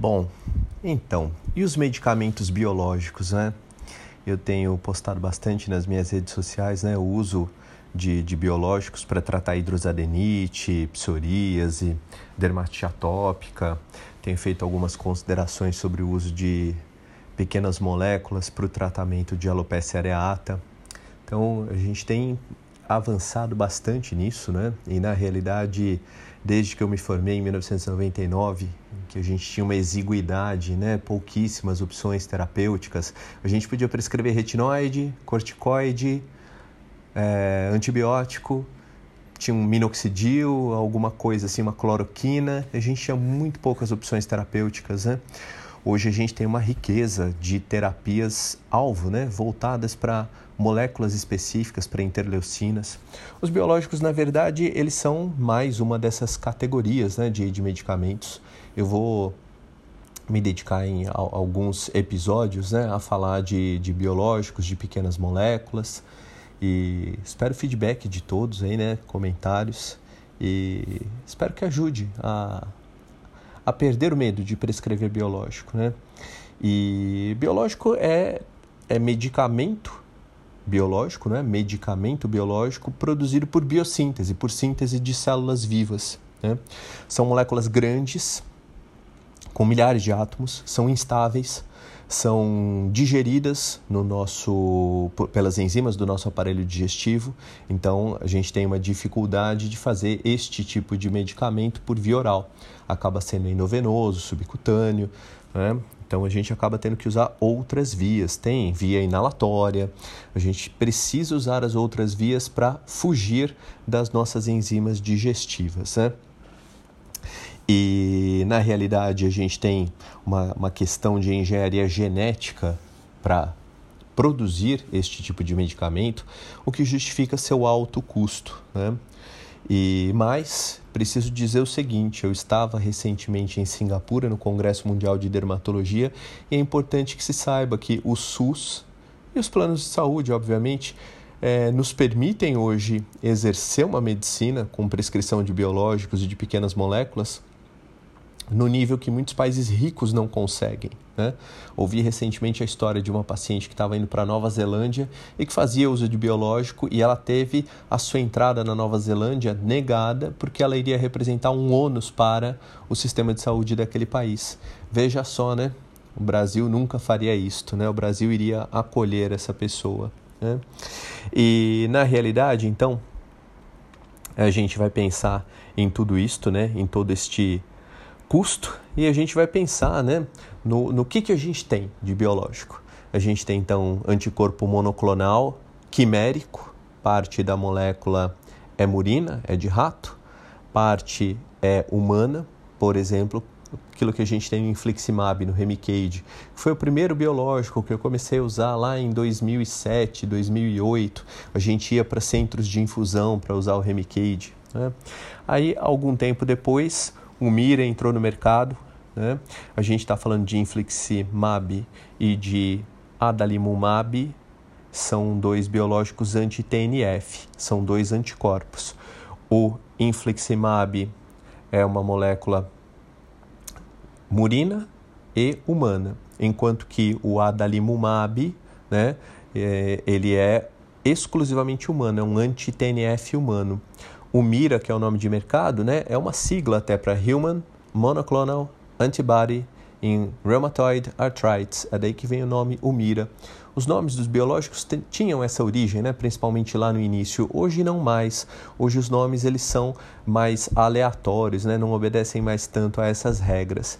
Bom, então, e os medicamentos biológicos, né? Eu tenho postado bastante nas minhas redes sociais, né? O uso de, de biológicos para tratar hidrosadenite, psoríase, dermatite atópica. Tenho feito algumas considerações sobre o uso de pequenas moléculas para o tratamento de alopecia areata. Então, a gente tem avançado bastante nisso, né? E na realidade, desde que eu me formei em 1999, que a gente tinha uma exiguidade, né? Pouquíssimas opções terapêuticas. A gente podia prescrever retinoide, corticoide, é, antibiótico, tinha um minoxidil, alguma coisa assim, uma cloroquina. A gente tinha muito poucas opções terapêuticas, né? Hoje a gente tem uma riqueza de terapias alvo, né, voltadas para moléculas específicas para interleucinas. Os biológicos, na verdade, eles são mais uma dessas categorias né, de, de medicamentos. Eu vou me dedicar em alguns episódios né, a falar de, de biológicos, de pequenas moléculas. E espero feedback de todos aí, né? Comentários. E espero que ajude a, a perder o medo de prescrever biológico, né? E biológico é, é medicamento biológico, né? Medicamento biológico produzido por biossíntese, por síntese de células vivas. Né? São moléculas grandes, com milhares de átomos, são instáveis, são digeridas no nosso pelas enzimas do nosso aparelho digestivo. Então, a gente tem uma dificuldade de fazer este tipo de medicamento por via oral. Acaba sendo endovenoso, subcutâneo, né? Então a gente acaba tendo que usar outras vias. Tem via inalatória, a gente precisa usar as outras vias para fugir das nossas enzimas digestivas. Né? E na realidade a gente tem uma, uma questão de engenharia genética para produzir este tipo de medicamento, o que justifica seu alto custo. Né? E mais, preciso dizer o seguinte: eu estava recentemente em Singapura no Congresso Mundial de Dermatologia e é importante que se saiba que o SUS e os planos de saúde, obviamente, é, nos permitem hoje exercer uma medicina com prescrição de biológicos e de pequenas moléculas no nível que muitos países ricos não conseguem. Né? Ouvi recentemente a história de uma paciente que estava indo para Nova Zelândia e que fazia uso de biológico e ela teve a sua entrada na Nova Zelândia negada porque ela iria representar um ônus para o sistema de saúde daquele país. Veja só, né? O Brasil nunca faria isto, né? O Brasil iria acolher essa pessoa. Né? E na realidade, então, a gente vai pensar em tudo isto, né? Em todo este custo e a gente vai pensar né, no, no que, que a gente tem de biológico. A gente tem então anticorpo monoclonal quimérico, parte da molécula é murina, é de rato, parte é humana, por exemplo, aquilo que a gente tem no infliximab, no Remicade, que foi o primeiro biológico que eu comecei a usar lá em 2007, 2008. A gente ia para centros de infusão para usar o Remicade. Né? Aí, algum tempo depois, o Mira entrou no mercado. Né? A gente está falando de infliximab e de adalimumab, são dois biológicos anti-TNF, são dois anticorpos. O infliximab é uma molécula murina e humana, enquanto que o adalimumab, né, é, ele é exclusivamente humano, é um anti-TNF humano. O MIRA, que é o nome de mercado, né, é uma sigla até para Human Monoclonal Antibody in Rheumatoid Arthritis. É daí que vem o nome UMIRA. Os nomes dos biológicos tinham essa origem, né, principalmente lá no início. Hoje não mais. Hoje os nomes eles são mais aleatórios, né, não obedecem mais tanto a essas regras.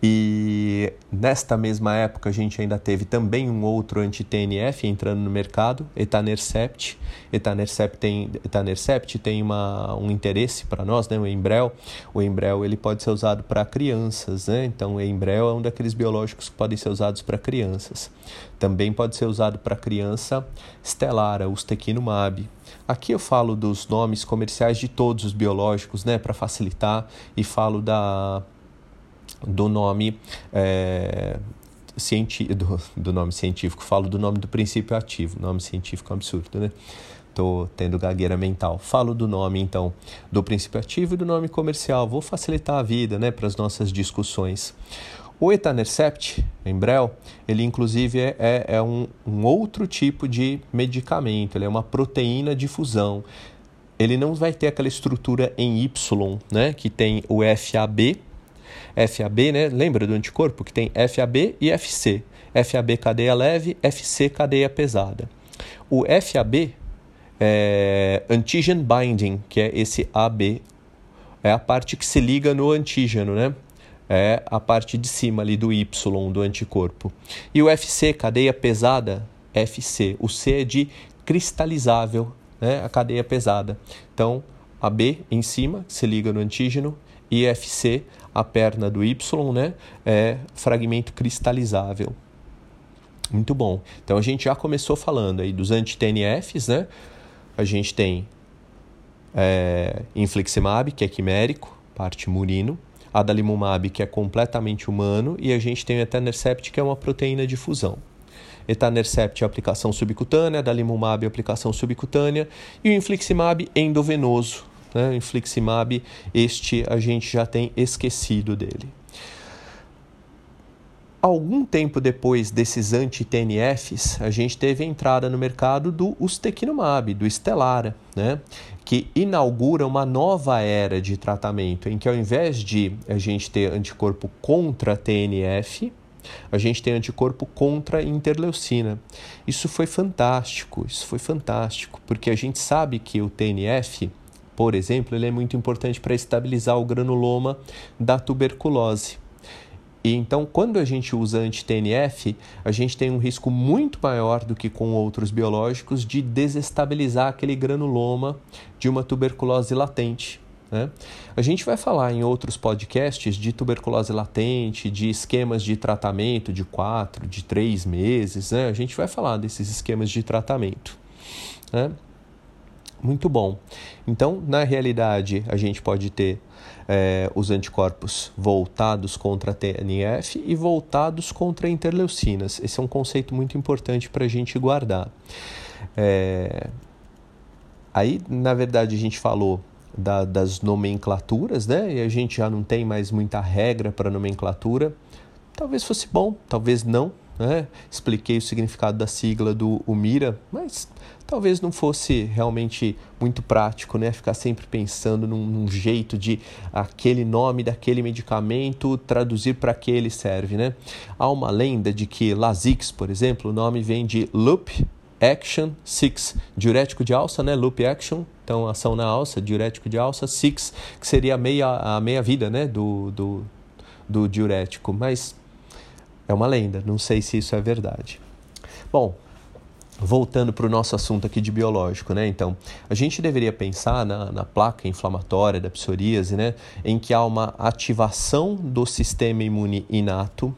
E nesta mesma época a gente ainda teve também um outro anti-TNF entrando no mercado, etanercept. Etanercept tem, etanercept tem uma, um interesse para nós, né? o Embrel. O Embrel ele pode ser usado para crianças, né? então o Embrel é um daqueles biológicos que podem ser usados para crianças. Também pode ser usado para criança Stellara, ustekinumab. Aqui eu falo dos nomes comerciais de todos os biológicos, né, para facilitar, e falo da do nome é, do, do, nome científico, falo do nome do princípio ativo, nome científico é um absurdo, né? Estou tendo gagueira mental. Falo do nome, então, do princípio ativo e do nome comercial. Vou facilitar a vida né, para as nossas discussões. O etanercept, Embrel, ele inclusive é, é, é um, um, outro tipo de medicamento, ele é uma proteína de fusão. Ele não vai ter aquela estrutura em Y, né, que tem o FAB, FAB, né, lembra do anticorpo que tem FAB e FC. FAB cadeia leve, FC cadeia pesada. O FAB é antigen binding, que é esse AB, é a parte que se liga no antígeno, né? É a parte de cima ali do Y do anticorpo. E o FC, cadeia pesada, FC. O C é de cristalizável, né? a cadeia pesada. Então, a B em cima, que se liga no antígeno, e FC, a perna do Y, né? é fragmento cristalizável. Muito bom. Então a gente já começou falando aí dos anti-TNFs, né? A gente tem é, infliximab, que é quimérico, parte murino adalimumab, que é completamente humano, e a gente tem o etanercept, que é uma proteína de fusão. Etanercept é aplicação subcutânea, adalimumab é aplicação subcutânea, e o infliximab endovenoso. Né? O infliximab, este a gente já tem esquecido dele. Algum tempo depois desses anti-TNFs, a gente teve a entrada no mercado do ustekinumab, do Stelara, né? que inaugura uma nova era de tratamento, em que ao invés de a gente ter anticorpo contra TNF, a gente tem anticorpo contra interleucina. Isso foi fantástico, isso foi fantástico, porque a gente sabe que o TNF, por exemplo, ele é muito importante para estabilizar o granuloma da tuberculose. E então, quando a gente usa anti-TNF, a gente tem um risco muito maior do que com outros biológicos de desestabilizar aquele granuloma de uma tuberculose latente. Né? A gente vai falar em outros podcasts de tuberculose latente, de esquemas de tratamento de quatro, de três meses. Né? A gente vai falar desses esquemas de tratamento. Né? Muito bom. Então, na realidade, a gente pode ter é, os anticorpos voltados contra a TNF e voltados contra interleucinas. Esse é um conceito muito importante para a gente guardar. É... Aí, na verdade, a gente falou da, das nomenclaturas, né? E a gente já não tem mais muita regra para nomenclatura. Talvez fosse bom, talvez não, né? Expliquei o significado da sigla do UMIRA, mas talvez não fosse realmente muito prático, né? Ficar sempre pensando num, num jeito de aquele nome daquele medicamento traduzir para que ele serve, né? Há uma lenda de que Lasix, por exemplo, o nome vem de Loop Action 6, diurético de alça, né? Loop Action, então ação na alça, diurético de alça, 6, que seria a meia, a meia vida, né? Do, do, do diurético, mas é uma lenda, não sei se isso é verdade. Bom, voltando para o nosso assunto aqui de biológico, né? Então, a gente deveria pensar na, na, placa inflamatória da psoríase, né? Em que há uma ativação do sistema imune inato.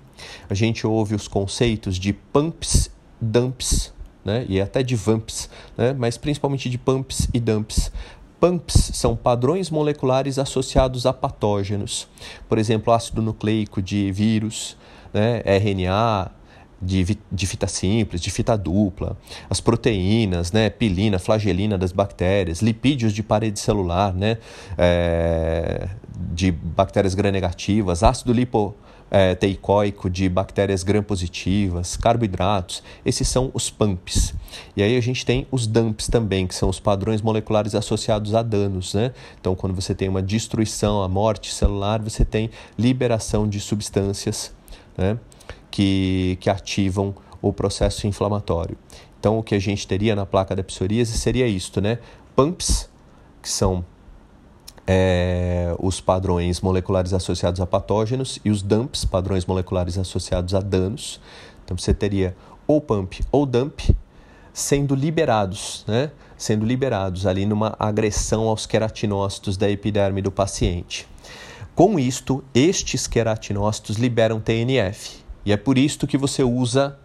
A gente ouve os conceitos de pumps, dumps, né? E até de vamps, né? Mas principalmente de pumps e dumps. PAMPs são padrões moleculares associados a patógenos, por exemplo, ácido nucleico de vírus, né, RNA, de, de fita simples, de fita dupla, as proteínas, né, pilina, flagelina das bactérias, lipídios de parede celular, né, é, de bactérias gram-negativas, ácido lipo é, de bactérias gram-positivas, carboidratos, esses são os PAMPs. E aí a gente tem os DAMPs também, que são os padrões moleculares associados a danos. Né? Então, quando você tem uma destruição, a morte celular, você tem liberação de substâncias né, que, que ativam o processo inflamatório. Então, o que a gente teria na placa da psoríase seria isto, né? PAMPs, que são é, os padrões moleculares associados a patógenos, e os DUMPs, padrões moleculares associados a danos. Então, você teria ou PAMP ou DUMP sendo liberados, né? Sendo liberados ali numa agressão aos queratinócitos da epiderme do paciente. Com isto, estes queratinócitos liberam TNF. E é por isto que você usa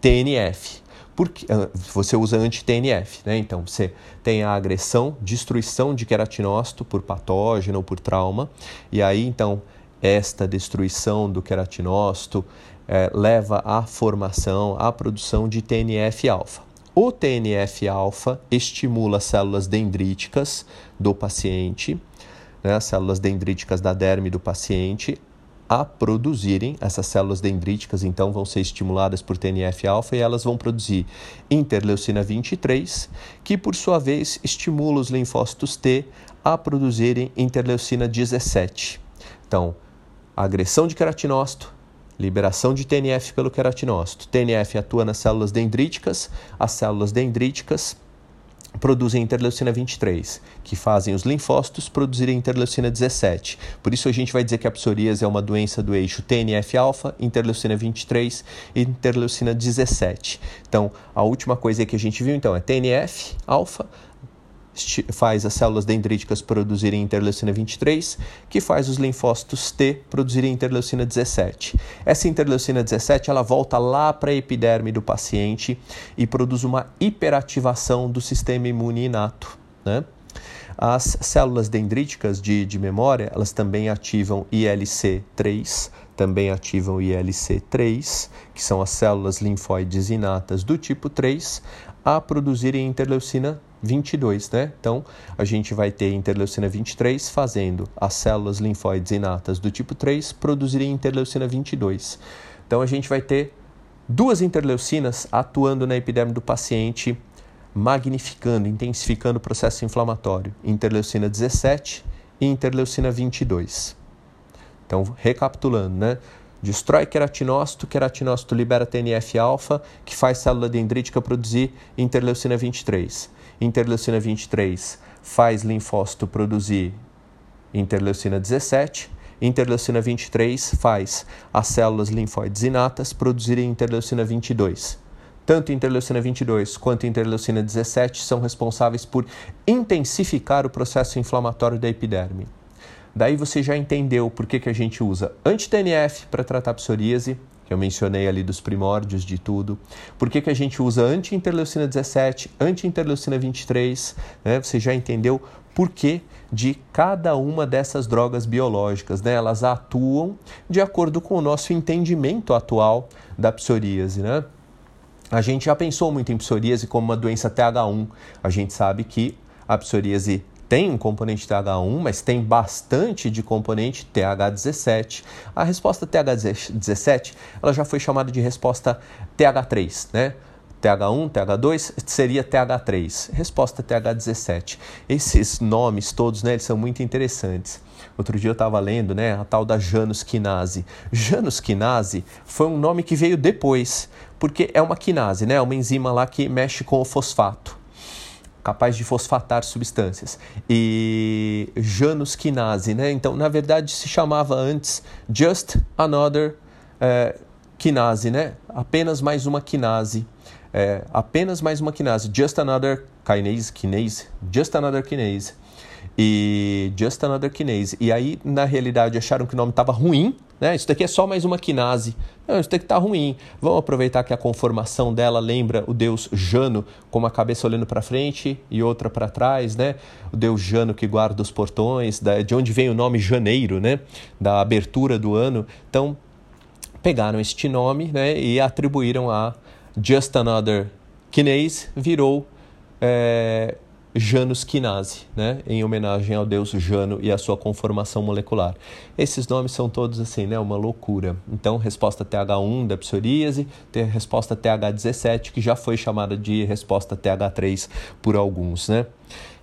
TNF. Porque, ah, você usa anti-TNF, né? Então, você tem a agressão, destruição de queratinócito por patógeno ou por trauma. E aí, então, esta destruição do queratinócito é, leva à formação, à produção de TNF-alfa. O TNF-alfa estimula células dendríticas do paciente né, as células dendríticas da derme do paciente, a produzirem, essas células dendríticas então vão ser estimuladas por TNF-alfa e elas vão produzir interleucina 23, que por sua vez estimula os linfócitos T a produzirem interleucina 17. Então, agressão de queratinócito, liberação de TNF pelo queratinócito. TNF atua nas células dendríticas, as células dendríticas produzem interleucina 23, que fazem os linfócitos produzirem interleucina 17. Por isso a gente vai dizer que a psoríase é uma doença do eixo TNF-alfa, interleucina 23 e interleucina 17. Então, a última coisa que a gente viu então é TNF-alfa, faz as células dendríticas produzirem interleucina 23, que faz os linfócitos T produzirem interleucina 17. Essa interleucina 17 ela volta lá para a epiderme do paciente e produz uma hiperativação do sistema imune inato. Né? As células dendríticas de, de memória, elas também ativam ILC3, também ativam ILC3, que são as células linfóides inatas do tipo 3, a produzirem interleucina 22, né? Então, a gente vai ter interleucina 23 fazendo as células linfóides inatas do tipo 3 produzirem interleucina 22. Então, a gente vai ter duas interleucinas atuando na epiderme do paciente, magnificando, intensificando o processo inflamatório, interleucina 17 e interleucina 22. Então, recapitulando, né? Destrói queratinócito, queratinócito libera TNF-alfa, que faz célula dendrítica produzir interleucina 23 interleucina 23 faz linfócito produzir interleucina 17, interleucina 23 faz as células linfóides inatas produzirem interleucina 22. Tanto interleucina 22 quanto interleucina 17 são responsáveis por intensificar o processo inflamatório da epiderme. Daí você já entendeu por que, que a gente usa anti-TNF para tratar psoríase, que eu mencionei ali dos primórdios de tudo. Por que, que a gente usa anti-interleucina 17, anti-interleucina 23? Né? Você já entendeu por que de cada uma dessas drogas biológicas. Né? Elas atuam de acordo com o nosso entendimento atual da psoríase. Né? A gente já pensou muito em psoríase como uma doença TH1. A gente sabe que a psoríase tem um componente TH1, mas tem bastante de componente TH17. A resposta TH17 ela já foi chamada de resposta TH3, né? TH1, TH2 seria TH3, resposta TH17. Esses nomes todos, né, eles são muito interessantes. Outro dia eu estava lendo, né, a tal da Janus quinase. Janus quinase foi um nome que veio depois, porque é uma quinase, né, uma enzima lá que mexe com o fosfato capaz de fosfatar substâncias. E Janus quinase, né? Então, na verdade, se chamava antes Just Another é, quinase, né? Apenas mais uma quinase. É, apenas mais uma quinase. Just Another kinase, kinase, Just Another kinase e Just Another Kinase. E aí, na realidade, acharam que o nome estava ruim, né? Isso daqui é só mais uma quinase. Não, isso daqui está ruim. Vamos aproveitar que a conformação dela lembra o deus Jano, com uma cabeça olhando para frente e outra para trás, né? O deus Jano que guarda os portões, de onde vem o nome Janeiro, né? Da abertura do ano. Então, pegaram este nome né? e atribuíram a Just Another Kinase, virou... É, Janus Quinase, né? em homenagem ao deus Jano e à sua conformação molecular. Esses nomes são todos assim, né? uma loucura. Então, resposta TH1 da psoríase, tem a resposta TH17, que já foi chamada de resposta TH3 por alguns. Né?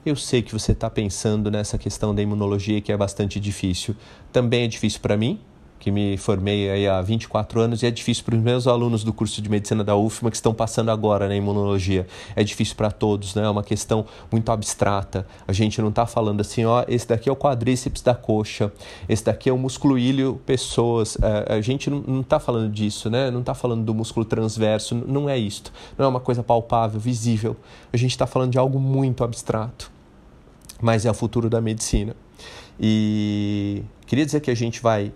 Eu sei que você está pensando nessa questão da imunologia que é bastante difícil. Também é difícil para mim, que me formei aí há 24 anos e é difícil para os meus alunos do curso de medicina da UFMA que estão passando agora na imunologia. É difícil para todos, né? É uma questão muito abstrata. A gente não está falando assim, ó, esse daqui é o quadríceps da coxa, esse daqui é o músculo ilho pessoas. É, a gente não está falando disso, né? Não está falando do músculo transverso, não é isto. Não é uma coisa palpável, visível. A gente está falando de algo muito abstrato. Mas é o futuro da medicina. E queria dizer que a gente vai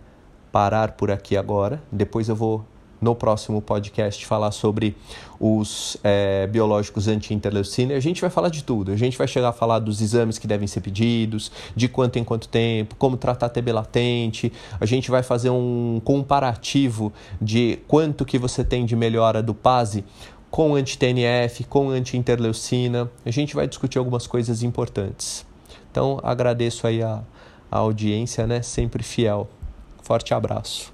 parar por aqui agora. Depois eu vou, no próximo podcast, falar sobre os é, biológicos anti-interleucina. A gente vai falar de tudo. A gente vai chegar a falar dos exames que devem ser pedidos, de quanto em quanto tempo, como tratar TB latente. A gente vai fazer um comparativo de quanto que você tem de melhora do PASE com anti-TNF, com anti-interleucina. A gente vai discutir algumas coisas importantes. Então, agradeço aí a, a audiência, né, sempre fiel. Forte abraço.